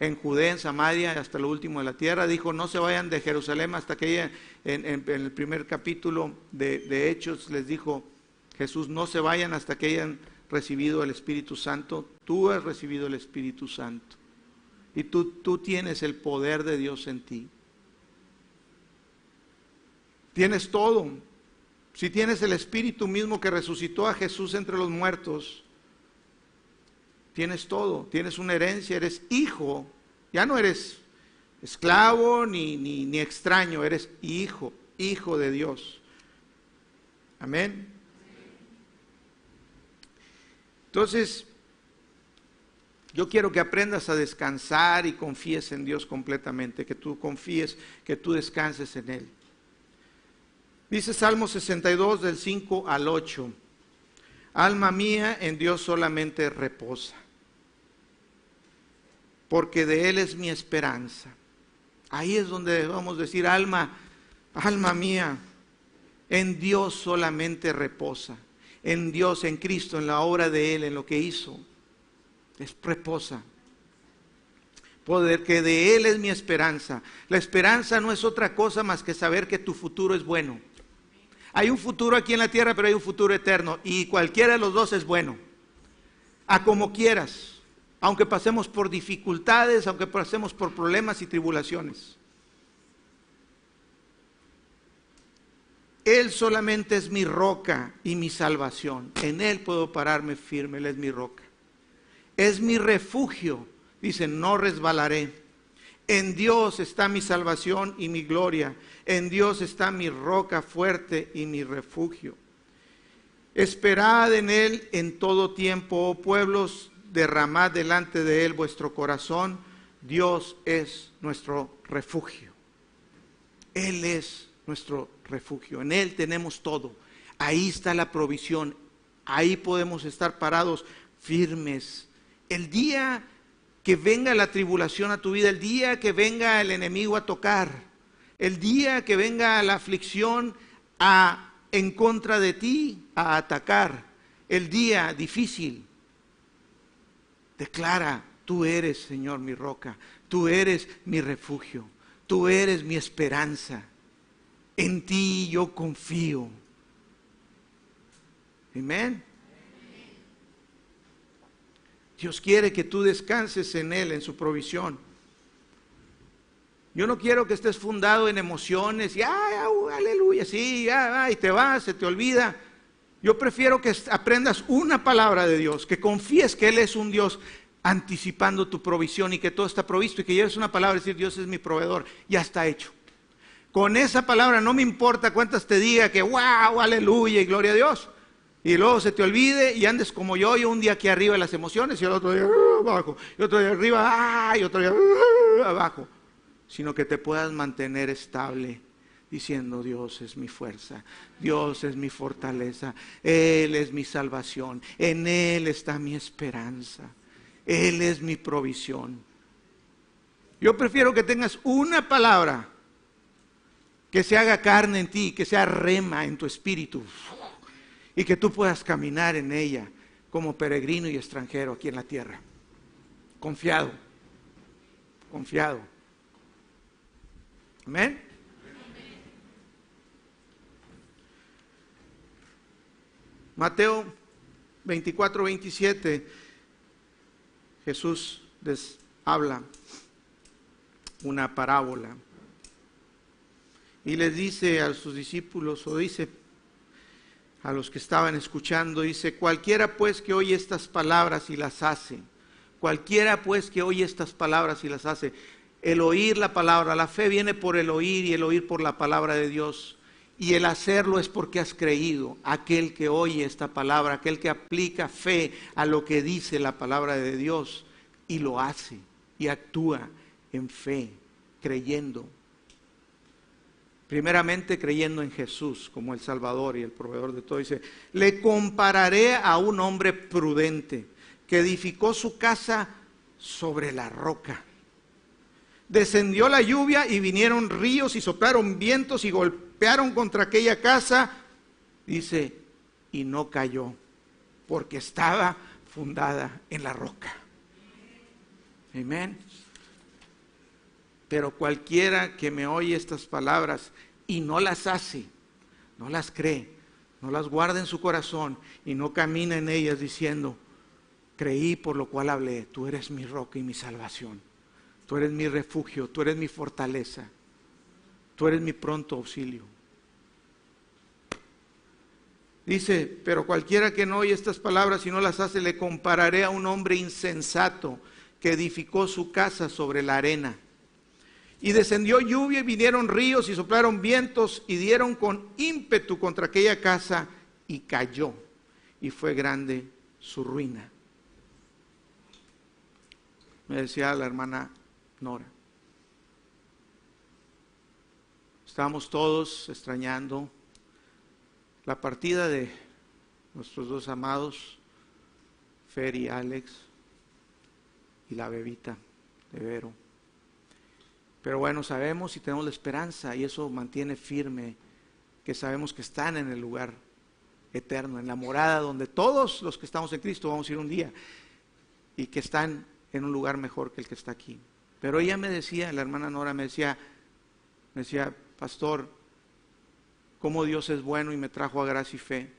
en Judea, en Samaria, hasta lo último de la tierra. Dijo, no se vayan de Jerusalén hasta que ella, en, el primer capítulo de, de, Hechos, les dijo, Jesús, no se vayan hasta que hayan recibido el Espíritu Santo. Tú has recibido el Espíritu Santo. Y tú, tú tienes el poder de Dios en ti. Tienes todo. Si tienes el Espíritu mismo que resucitó a Jesús entre los muertos, tienes todo, tienes una herencia, eres hijo, ya no eres esclavo ni, ni, ni extraño, eres hijo, hijo de Dios. Amén. Entonces, yo quiero que aprendas a descansar y confíes en Dios completamente, que tú confíes, que tú descanses en Él. Dice Salmo 62 del 5 al 8, alma mía en Dios solamente reposa porque de Él es mi esperanza. Ahí es donde a decir, alma, alma mía, en Dios solamente reposa, en Dios, en Cristo, en la obra de Él, en lo que hizo. Es reposa. Poder que de Él es mi esperanza. La esperanza no es otra cosa más que saber que tu futuro es bueno. Hay un futuro aquí en la tierra, pero hay un futuro eterno. Y cualquiera de los dos es bueno. A como quieras aunque pasemos por dificultades, aunque pasemos por problemas y tribulaciones. Él solamente es mi roca y mi salvación. En Él puedo pararme firme, Él es mi roca. Es mi refugio. Dice, no resbalaré. En Dios está mi salvación y mi gloria. En Dios está mi roca fuerte y mi refugio. Esperad en Él en todo tiempo, oh pueblos, derramad delante de Él vuestro corazón. Dios es nuestro refugio. Él es nuestro refugio. En Él tenemos todo. Ahí está la provisión. Ahí podemos estar parados firmes. El día que venga la tribulación a tu vida, el día que venga el enemigo a tocar, el día que venga la aflicción a, en contra de ti, a atacar, el día difícil, declara, tú eres, Señor, mi roca, tú eres mi refugio, tú eres mi esperanza, en ti yo confío. Amén. Dios quiere que tú descanses en Él, en su provisión. Yo no quiero que estés fundado en emociones y, ay, aleluya, sí, ya, y te vas, se te olvida. Yo prefiero que aprendas una palabra de Dios, que confíes que Él es un Dios anticipando tu provisión y que todo está provisto y que lleves una palabra y decir, Dios es mi proveedor, ya está hecho. Con esa palabra no me importa cuántas te diga que, wow, aleluya y gloria a Dios. Y luego se te olvide y andes como yo, y un día aquí arriba las emociones y el otro día uh, abajo, y otro día arriba, y otro día uh, abajo. Sino que te puedas mantener estable diciendo Dios es mi fuerza, Dios es mi fortaleza, Él es mi salvación, en Él está mi esperanza, Él es mi provisión. Yo prefiero que tengas una palabra que se haga carne en ti, que sea rema en tu espíritu y que tú puedas caminar en ella como peregrino y extranjero aquí en la tierra. Confiado, confiado. Amén. Mateo 24, 27, Jesús les habla una parábola y les dice a sus discípulos, o dice a los que estaban escuchando, dice, cualquiera pues que oye estas palabras y las hace, cualquiera pues que oye estas palabras y las hace, el oír la palabra, la fe viene por el oír y el oír por la palabra de Dios. Y el hacerlo es porque has creído. Aquel que oye esta palabra, aquel que aplica fe a lo que dice la palabra de Dios y lo hace y actúa en fe, creyendo. Primeramente creyendo en Jesús como el Salvador y el proveedor de todo. Dice, le compararé a un hombre prudente que edificó su casa sobre la roca. Descendió la lluvia y vinieron ríos y soplaron vientos y golpearon contra aquella casa. Dice, y no cayó, porque estaba fundada en la roca. Amén. Pero cualquiera que me oye estas palabras y no las hace, no las cree, no las guarda en su corazón y no camina en ellas diciendo, creí por lo cual hablé, tú eres mi roca y mi salvación, tú eres mi refugio, tú eres mi fortaleza, tú eres mi pronto auxilio. Dice, pero cualquiera que no oye estas palabras y no las hace, le compararé a un hombre insensato que edificó su casa sobre la arena. Y descendió lluvia y vinieron ríos y soplaron vientos y dieron con ímpetu contra aquella casa y cayó. Y fue grande su ruina. Me decía la hermana Nora. Estábamos todos extrañando la partida de nuestros dos amados, Fer y Alex, y la bebita de Vero. Pero bueno, sabemos y tenemos la esperanza y eso mantiene firme que sabemos que están en el lugar eterno, en la morada donde todos los que estamos en Cristo vamos a ir un día y que están en un lugar mejor que el que está aquí. Pero ella me decía, la hermana Nora me decía, me decía, pastor, cómo Dios es bueno y me trajo a gracia y fe.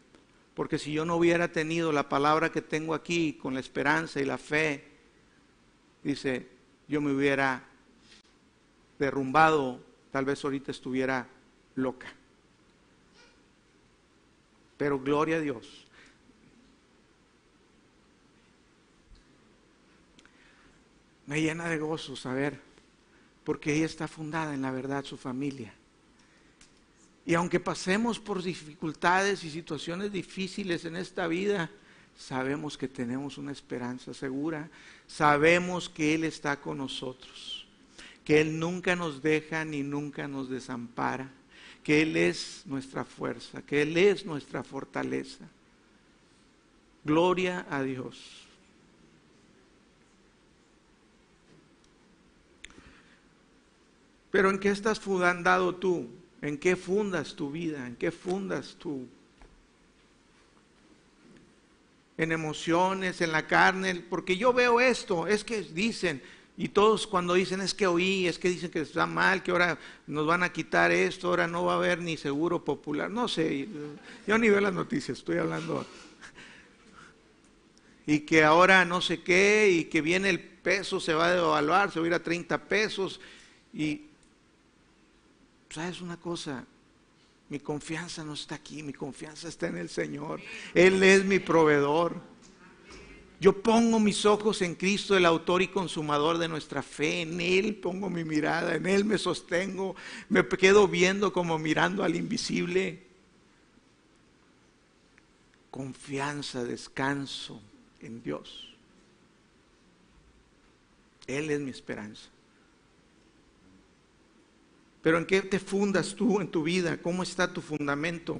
Porque si yo no hubiera tenido la palabra que tengo aquí con la esperanza y la fe, dice, yo me hubiera derrumbado, tal vez ahorita estuviera loca. Pero gloria a Dios. Me llena de gozo saber, porque ella está fundada en la verdad, su familia. Y aunque pasemos por dificultades y situaciones difíciles en esta vida, sabemos que tenemos una esperanza segura, sabemos que Él está con nosotros que Él nunca nos deja ni nunca nos desampara, que Él es nuestra fuerza, que Él es nuestra fortaleza. Gloria a Dios. Pero ¿en qué estás fundado tú? ¿En qué fundas tu vida? ¿En qué fundas tú? En emociones, en la carne, porque yo veo esto, es que dicen, y todos cuando dicen es que oí, es que dicen que está mal, que ahora nos van a quitar esto, ahora no va a haber ni seguro popular, no sé, yo ni veo las noticias, estoy hablando. Y que ahora no sé qué, y que viene el peso, se va a devaluar, se va a ir a 30 pesos. Y, ¿sabes una cosa? Mi confianza no está aquí, mi confianza está en el Señor. Él es mi proveedor. Yo pongo mis ojos en Cristo, el autor y consumador de nuestra fe. En Él pongo mi mirada, en Él me sostengo, me quedo viendo como mirando al invisible. Confianza, descanso en Dios. Él es mi esperanza. Pero ¿en qué te fundas tú en tu vida? ¿Cómo está tu fundamento?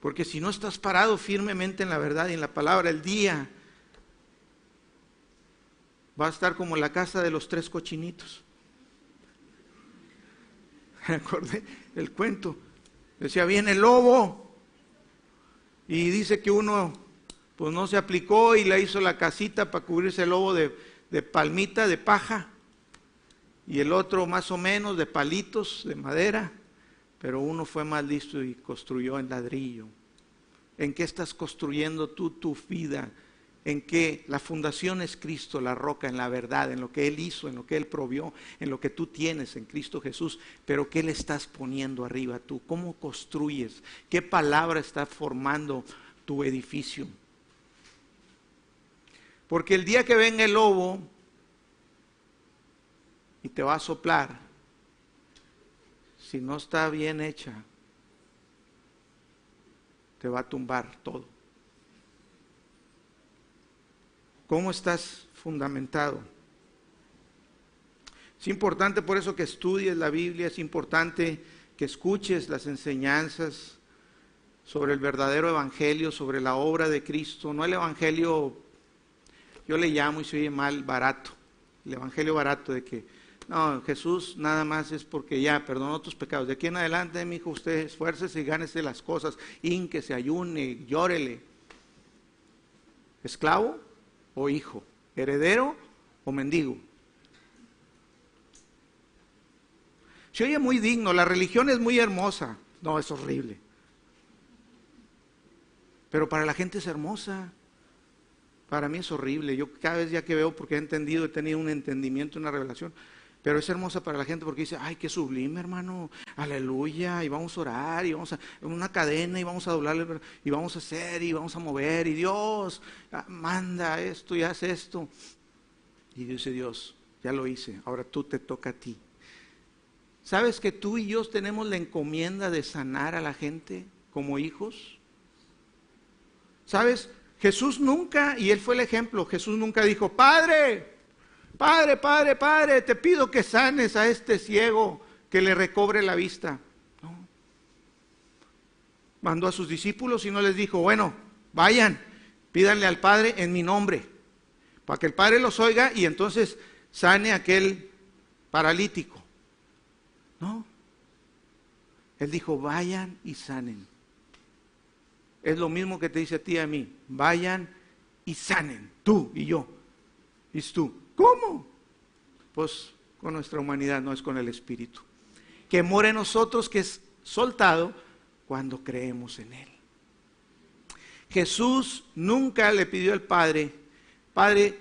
Porque si no estás parado firmemente en la verdad y en la palabra, el día va a estar como la casa de los tres cochinitos. Me acordé el cuento. Decía, viene el lobo. Y dice que uno, pues no se aplicó y le hizo la casita para cubrirse el lobo de, de palmita, de paja. Y el otro más o menos de palitos, de madera. Pero uno fue más listo y construyó en ladrillo. ¿En qué estás construyendo tú tu vida? En que la fundación es Cristo, la roca, en la verdad, en lo que Él hizo, en lo que Él provió, en lo que tú tienes en Cristo Jesús, pero ¿qué le estás poniendo arriba tú? ¿Cómo construyes? ¿Qué palabra está formando tu edificio? Porque el día que venga el lobo y te va a soplar, si no está bien hecha, te va a tumbar todo. ¿Cómo estás fundamentado? Es importante por eso que estudies la Biblia, es importante que escuches las enseñanzas sobre el verdadero evangelio, sobre la obra de Cristo, no el evangelio, yo le llamo y se oye mal, barato, el evangelio barato de que, no, Jesús nada más es porque ya perdonó tus pecados. De aquí en adelante, mi hijo, usted esfuércese y gánese las cosas, se ayune, llórele. ¿Esclavo? O hijo, heredero o mendigo. Se oye muy digno, la religión es muy hermosa. No, es horrible. Pero para la gente es hermosa. Para mí es horrible. Yo cada vez ya que veo, porque he entendido, he tenido un entendimiento, una revelación, pero es hermosa para la gente porque dice, ay, qué sublime, hermano, aleluya, y vamos a orar, y vamos a una cadena, y vamos a doblarle, y vamos a hacer, y vamos a mover, y Dios ah, manda esto y hace esto. Y dice Dios, ya lo hice, ahora tú te toca a ti. ¿Sabes que tú y yo tenemos la encomienda de sanar a la gente como hijos? ¿Sabes? Jesús nunca, y él fue el ejemplo, Jesús nunca dijo, Padre, Padre, Padre, Padre, te pido que sanes a este ciego, que le recobre la vista. Mandó a sus discípulos y no les dijo, bueno, vayan, pídanle al Padre en mi nombre, para que el Padre los oiga y entonces sane aquel paralítico. No. Él dijo, vayan y sanen. Es lo mismo que te dice a ti y a mí, vayan y sanen, tú y yo. Y tú, ¿Cómo? Pues con nuestra humanidad, no es con el Espíritu. Que mora en nosotros, que es soltado cuando creemos en Él. Jesús nunca le pidió al Padre, Padre,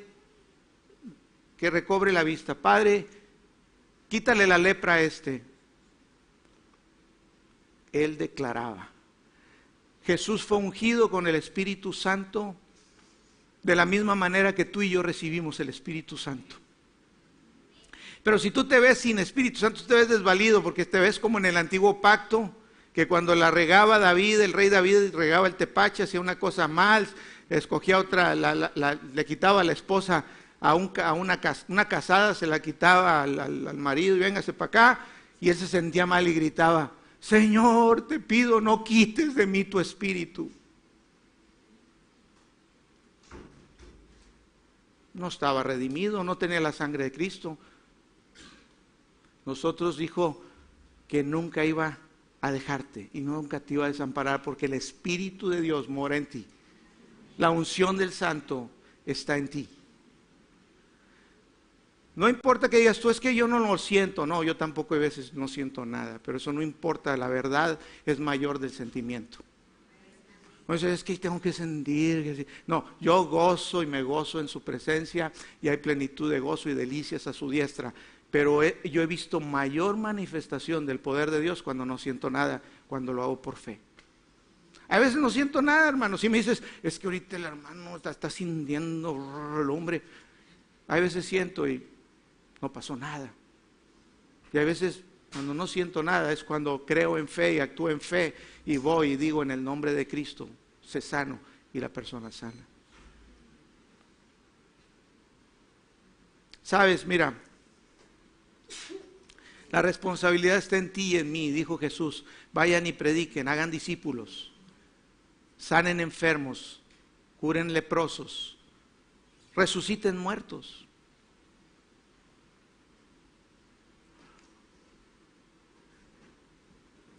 que recobre la vista, Padre, quítale la lepra a este. Él declaraba. Jesús fue ungido con el Espíritu Santo de la misma manera que tú y yo recibimos el Espíritu Santo. Pero si tú te ves sin Espíritu Santo, tú te ves desvalido porque te ves como en el antiguo pacto, que cuando la regaba David, el rey David regaba el tepache, hacía una cosa mal, escogía otra, le quitaba la esposa a, una, casada, se la quitaba al, al marido y véngase para acá, y él se sentía mal y gritaba, Señor, te pido, no quites de mí tu espíritu. No estaba redimido, no tenía la sangre de Cristo. nosotros dijo que nunca iba a dejarte y nunca te iba a desamparar porque el Espíritu de Dios mora en ti. La unción del Santo está en ti. No importa que digas tú, es que yo no lo siento, no, yo tampoco a veces no siento nada, pero eso no importa, la verdad es mayor del sentimiento. No es que tengo que sentir. No, yo gozo y me gozo en su presencia y hay plenitud de gozo y delicias a su diestra. Pero yo he visto mayor manifestación del poder de Dios cuando no siento nada, cuando lo hago por fe. A veces no siento nada, hermano. Si me dices, es que ahorita el hermano está, está sintiendo el hombre. A veces siento y no pasó nada. Y a veces cuando no siento nada es cuando creo en fe y actúo en fe y voy y digo en el nombre de Cristo, sé sano y la persona sana. Sabes, mira, la responsabilidad está en ti y en mí, dijo Jesús. Vayan y prediquen, hagan discípulos, sanen enfermos, curen leprosos, resuciten muertos.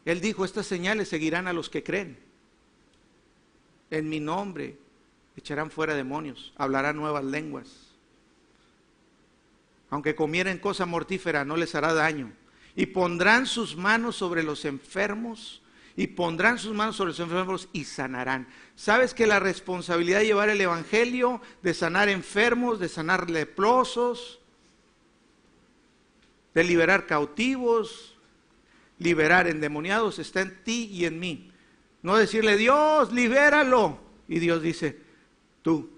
Él dijo, estas señales seguirán a los que creen. En mi nombre echarán fuera demonios, hablarán nuevas lenguas. Aunque comieren cosa mortífera, no les hará daño. Y pondrán sus manos sobre los enfermos y pondrán sus manos sobre los enfermos y sanarán. ¿Sabes que la responsabilidad de llevar el Evangelio, de sanar enfermos, de sanar leprosos, de liberar cautivos, liberar endemoniados está en ti y en mí. No decirle, Dios, libéralo. Y Dios dice, tú.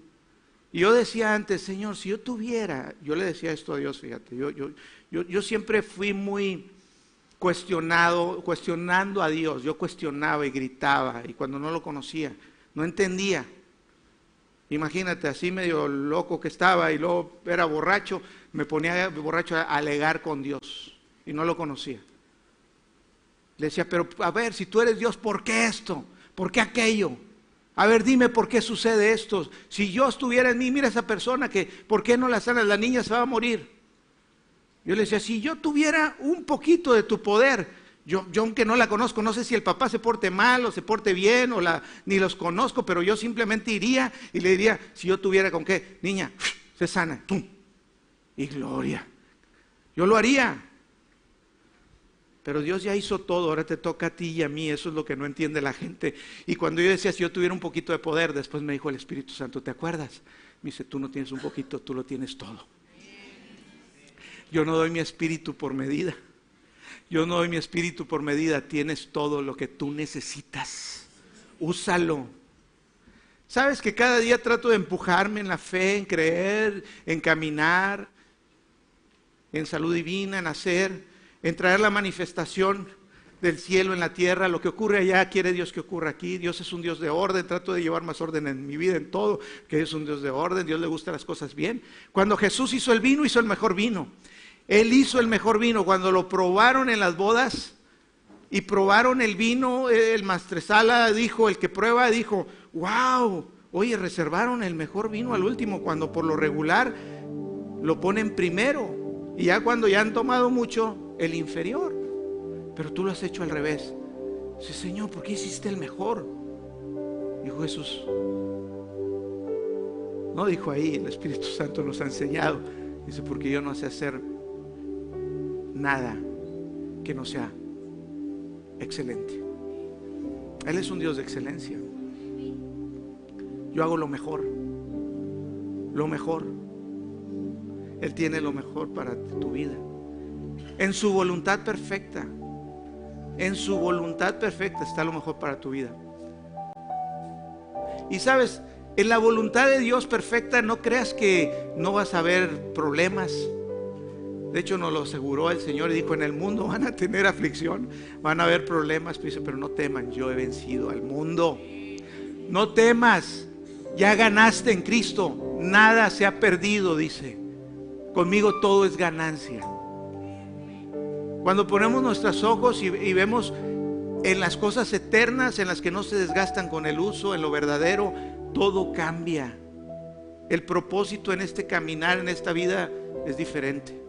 Y yo decía antes, Señor, si yo tuviera, yo le decía esto a Dios, fíjate, yo, yo, yo, yo siempre fui muy cuestionado, cuestionando a Dios. Yo cuestionaba y gritaba y cuando no lo conocía, no entendía. Imagínate, así medio loco que estaba y luego era borracho, me ponía borracho a alegar con Dios y no lo conocía. Le decía, pero a ver, si tú eres Dios, ¿por qué esto? ¿Por qué aquello? A ver, dime por qué sucede esto. Si yo estuviera en mí, mira esa persona que, ¿por qué no la sanas? La niña se va a morir. Yo le decía, si yo tuviera un poquito de tu poder, yo, yo, aunque no la conozco, no sé si el papá se porte mal o se porte bien, o la, ni los conozco, pero yo simplemente iría y le diría, si yo tuviera con qué, niña, se sana. Y gloria. Yo lo haría. Pero Dios ya hizo todo, ahora te toca a ti y a mí, eso es lo que no entiende la gente. Y cuando yo decía, si yo tuviera un poquito de poder, después me dijo el Espíritu Santo, ¿te acuerdas? Me dice, tú no tienes un poquito, tú lo tienes todo. Yo no doy mi espíritu por medida. Yo no doy mi espíritu por medida, tienes todo lo que tú necesitas. Úsalo. Sabes que cada día trato de empujarme en la fe, en creer, en caminar, en salud divina, en hacer en traer la manifestación del cielo en la tierra, lo que ocurre allá quiere Dios que ocurra aquí. Dios es un Dios de orden, trato de llevar más orden en mi vida, en todo, que es un Dios de orden, Dios le gusta las cosas bien. Cuando Jesús hizo el vino, hizo el mejor vino. Él hizo el mejor vino. Cuando lo probaron en las bodas y probaron el vino, el mastresala dijo, el que prueba dijo, wow, oye, reservaron el mejor vino al último, cuando por lo regular lo ponen primero. Y ya cuando ya han tomado mucho, el inferior. Pero tú lo has hecho al revés. Dice, Señor, ¿por qué hiciste el mejor? Dijo Jesús. No dijo ahí, el Espíritu Santo nos ha enseñado. Dice, porque yo no sé hacer nada que no sea excelente. Él es un Dios de excelencia. Yo hago lo mejor. Lo mejor. Él tiene lo mejor para tu vida en su voluntad perfecta. En su voluntad perfecta está lo mejor para tu vida. Y sabes, en la voluntad de Dios perfecta no creas que no vas a ver problemas. De hecho, nos lo aseguró el Señor y dijo, en el mundo van a tener aflicción, van a haber problemas, pero, pero no teman, yo he vencido al mundo. No temas, ya ganaste en Cristo, nada se ha perdido, dice. Conmigo todo es ganancia. Cuando ponemos nuestros ojos y, vemos en las cosas eternas, en las que no se desgastan con el uso, en lo verdadero, todo cambia. El propósito en este caminar, en esta vida, es diferente.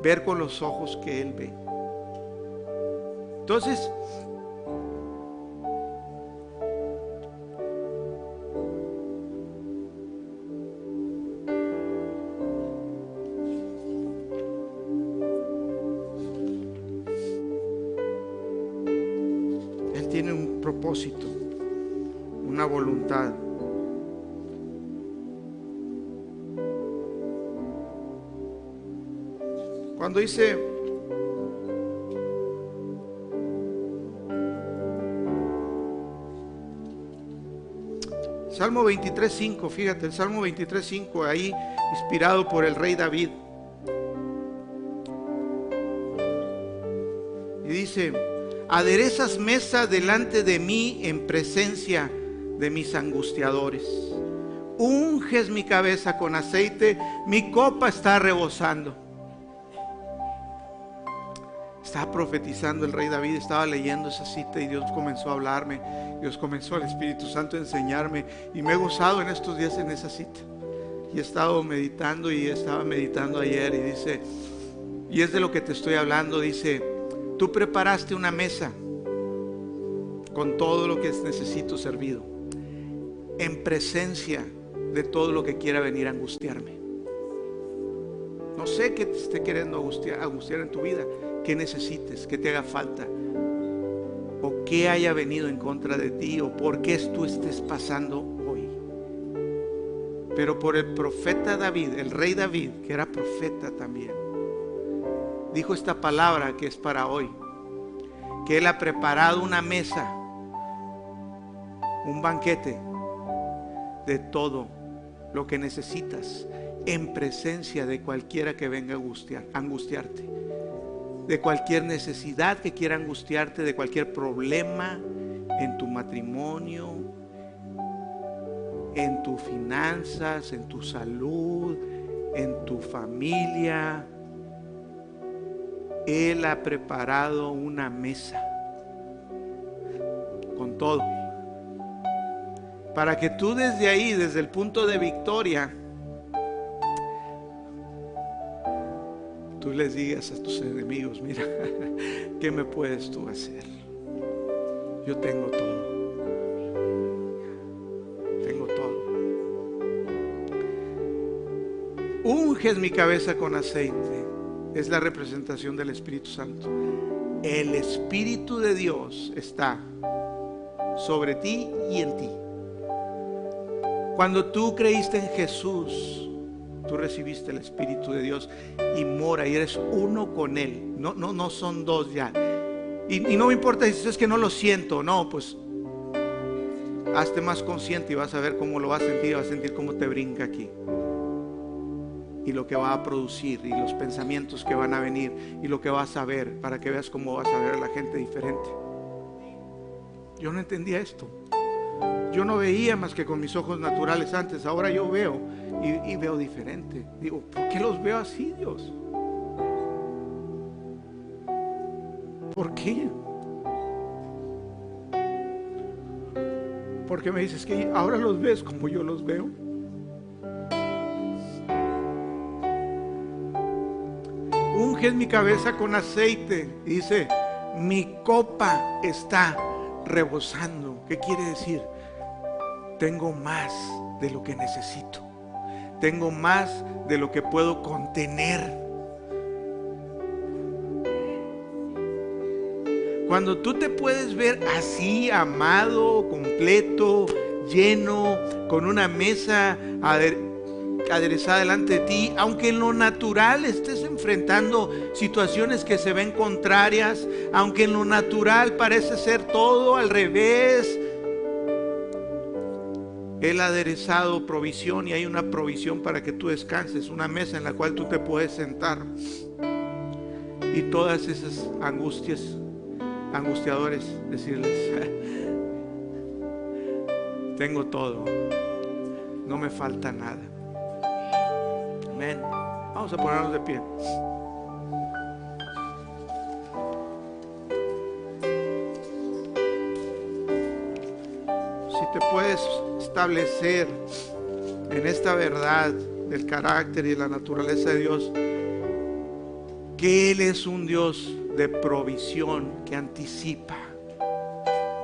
ver con los ojos que Él ve. Entonces, propósito, una voluntad. Cuando dice Salmo 23.5, fíjate, el Salmo 23.5, ahí inspirado por el rey David. Y dice, aderezas mesa delante de mí en presencia de mis angustiadores. Unges mi cabeza con aceite, mi copa está rebosando. Estaba profetizando el rey David, estaba leyendo esa cita y Dios comenzó a hablarme. Dios comenzó al Espíritu Santo a enseñarme y me he gozado en estos días en esa cita. Y he estado meditando y estaba meditando ayer y dice, y es de lo que te estoy hablando, dice, tú preparaste una mesa con todo lo que necesito servido, en presencia de todo lo que quiera venir a angustiarme. No sé qué te esté queriendo angustiar, angustiar en tu vida, qué necesites, qué te haga falta, o qué haya venido en contra de ti, o por qué tú estés pasando hoy. Pero por el profeta David, el rey David, que era profeta también, dijo esta palabra que es para hoy, que él ha preparado una mesa, un banquete de todo lo que necesitas en presencia de cualquiera que venga a angustiar, angustiarte de cualquier necesidad que quiera angustiarte, de cualquier problema en tu matrimonio, en tus finanzas, en tu salud, en tu familia. Él ha preparado una mesa con todo. Para que tú desde ahí, desde el punto de victoria, tú les digas a tus enemigos, mira, ¿qué me puedes tú hacer? Yo tengo todo. Tengo todo. Unges mi cabeza con aceite. Es la representación del Espíritu Santo. El Espíritu de Dios está sobre ti y en ti. Cuando tú creíste en Jesús, tú recibiste el Espíritu de Dios y mora y eres uno con Él. No, no, no son dos ya. Y, no me importa si es que no lo siento, no, pues hazte más consciente y vas a ver cómo lo vas a sentir, vas a sentir cómo te brinca aquí. Y lo que va a producir, y los pensamientos que van a venir, y lo que vas a ver, para que veas cómo vas a ver a la gente diferente. Yo no entendía esto. Yo no veía más que con mis ojos naturales antes, ahora yo veo y, veo diferente. Digo, ¿por qué los veo así, Dios? ¿Por qué? Porque me dices que ahora los ves como yo los veo. Unges mi cabeza con aceite. Y dice, mi copa está rebosando. ¿Qué quiere decir? Tengo más de lo que necesito. Tengo más de lo que puedo contener. Cuando tú te puedes ver así, amado, completo, lleno, con una mesa aderezada delante de ti, aunque en lo natural estés enfrentando situaciones que se ven contrarias, aunque en lo natural parece ser todo al revés, Él ha aderezado provisión y hay una provisión para que tú descanses, una mesa en la cual tú te puedes sentar. Y todas esas angustias, angustiadores, decirles, tengo todo, no me falta nada. Amén. Vamos a ponernos de pie. Si te puedes establecer en esta verdad del carácter y la naturaleza de Dios, que Él es un Dios de provisión que anticipa.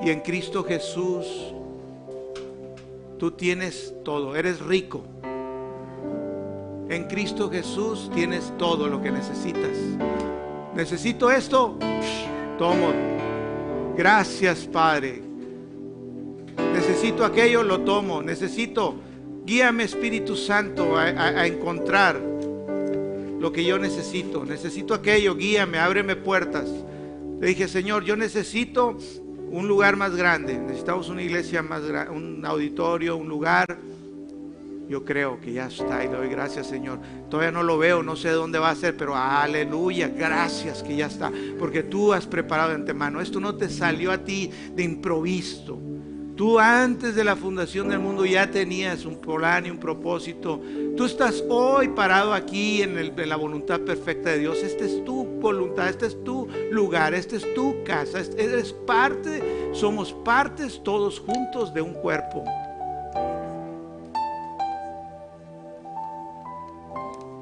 Y en Cristo Jesús tú tienes todo, eres rico. En Cristo Jesús tienes todo lo que necesitas. Necesito esto, tomo. Gracias, Padre. Necesito aquello, lo tomo. Necesito, guíame Espíritu Santo a, encontrar lo que yo necesito. Necesito aquello, guíame, ábreme puertas. Le dije, Señor, yo necesito un lugar más grande. Necesitamos una iglesia más grande, un auditorio, un lugar. Yo creo que ya está y le doy gracias, Señor. Todavía no lo veo, no sé dónde va a ser, pero aleluya, gracias que ya está. Porque tú has preparado de antemano. Esto no te salió a ti de improviso. Tú antes de la fundación del mundo ya tenías un plan y un propósito. Tú estás hoy parado aquí en, en, la voluntad perfecta de Dios. Esta es tu voluntad, este es tu lugar, esta es tu casa. Eres parte, somos partes todos juntos de un cuerpo.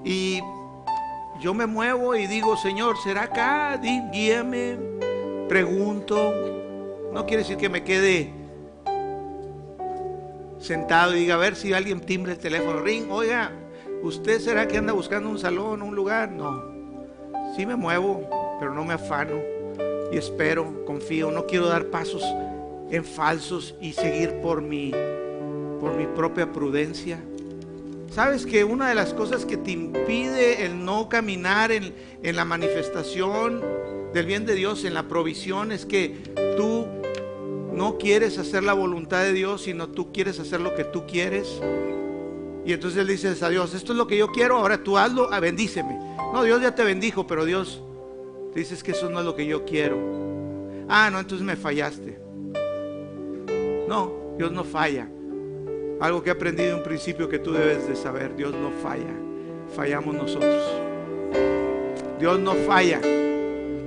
Y yo me muevo y digo, Señor, ¿será acá? Guíame, pregunto. No quiere decir que me quede sentado y diga, a ver si alguien timbre el teléfono, ring, oiga, ¿usted será que anda buscando un salón, un lugar? No, sí me muevo, pero no me afano y espero, confío, no quiero dar pasos en falsos y seguir por mi, por mi propia prudencia. Sabes que una de las cosas que te impide el no caminar en, la manifestación del bien de Dios, en la provisión, es que tú no quieres hacer la voluntad de Dios, sino tú quieres hacer lo que tú quieres. Y entonces le dices a Dios, esto es lo que yo quiero, ahora tú hazlo, ah, bendíceme. No, Dios ya te bendijo, pero Dios dices que eso no es lo que yo quiero. Ah, no, entonces me fallaste. No, Dios no falla. Algo que he aprendido en un principio que tú debes de saber, Dios no falla. Fallamos nosotros. Dios no falla.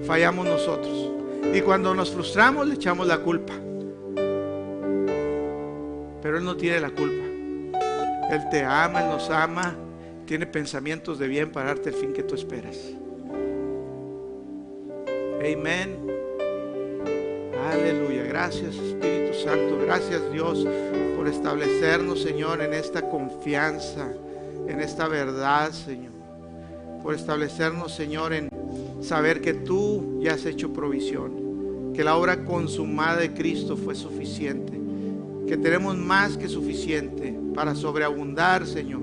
Fallamos nosotros. Y cuando nos frustramos le echamos la culpa. Pero Él no tiene la culpa. Él te ama, Él nos ama, tiene pensamientos de bien para darte el fin que tú esperas. Amén. Aleluya. Gracias Espíritu Santo. Gracias Dios por establecernos, Señor, en esta confianza, en esta verdad, Señor. Por establecernos, Señor, en saber que tú ya has hecho provisión, que la obra consumada de Cristo fue suficiente que tenemos más que suficiente para sobreabundar, Señor,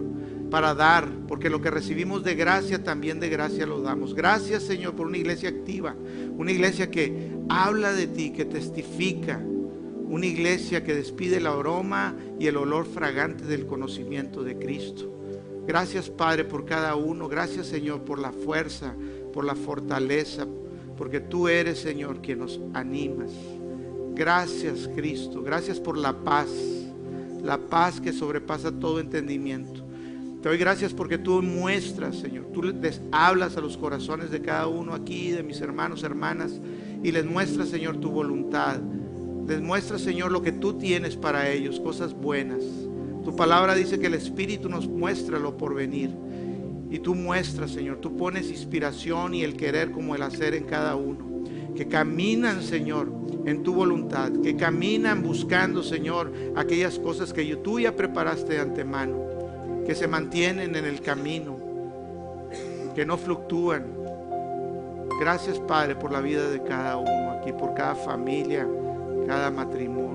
para dar, porque lo que recibimos de gracia, también de gracia lo damos. Gracias, Señor, por una iglesia activa, una iglesia que habla de ti, que testifica, una iglesia que despide el aroma y el olor fragante del conocimiento de Cristo. Gracias, Padre, por cada uno. Gracias, Señor, por la fuerza, por la fortaleza, porque tú eres, Señor, quien nos animas. Gracias Cristo, gracias por la paz, la paz que sobrepasa todo entendimiento. Te doy gracias porque tú muestras, Señor, tú les hablas a los corazones de cada uno aquí, de mis hermanos, hermanas, y les muestras, Señor, tu voluntad. Les muestras, Señor, lo que tú tienes para ellos, cosas buenas. Tu palabra dice que el Espíritu nos muestra lo por venir. Y tú muestras, Señor, tú pones inspiración y el querer como el hacer en cada uno. Que caminan, Señor, en tu voluntad, que caminan buscando, Señor, aquellas cosas que tú ya preparaste de antemano, que se mantienen en el camino, que no fluctúan. Gracias, Padre, por la vida de cada uno aquí, por cada familia, cada matrimonio.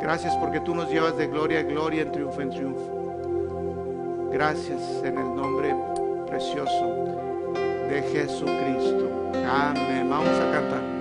Gracias porque tú nos llevas de gloria a gloria, en triunfo en triunfo. Gracias en el nombre precioso de Jesucristo. Amén. Vamos a cantar.